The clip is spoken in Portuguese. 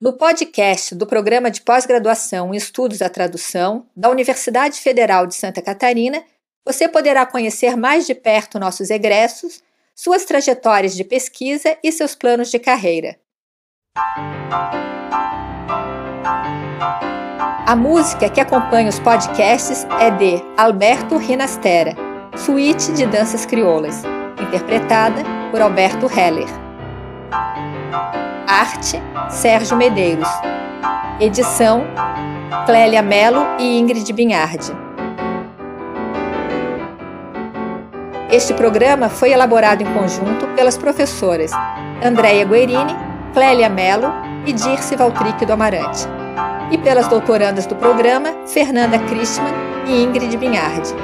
No podcast do Programa de Pós-Graduação em Estudos da Tradução da Universidade Federal de Santa Catarina, você poderá conhecer mais de perto nossos egressos, suas trajetórias de pesquisa e seus planos de carreira. A música que acompanha os podcasts é de Alberto Rinastera, Suíte de Danças Crioulas, interpretada por Alberto Heller. Arte Sérgio Medeiros. Edição Clélia Melo e Ingrid Binhardi. Este programa foi elaborado em conjunto pelas professoras Andréia Guerini, Clélia Melo e Dirce Valtrique do Amarante, e pelas doutorandas do programa Fernanda Christman e Ingrid Binhardi.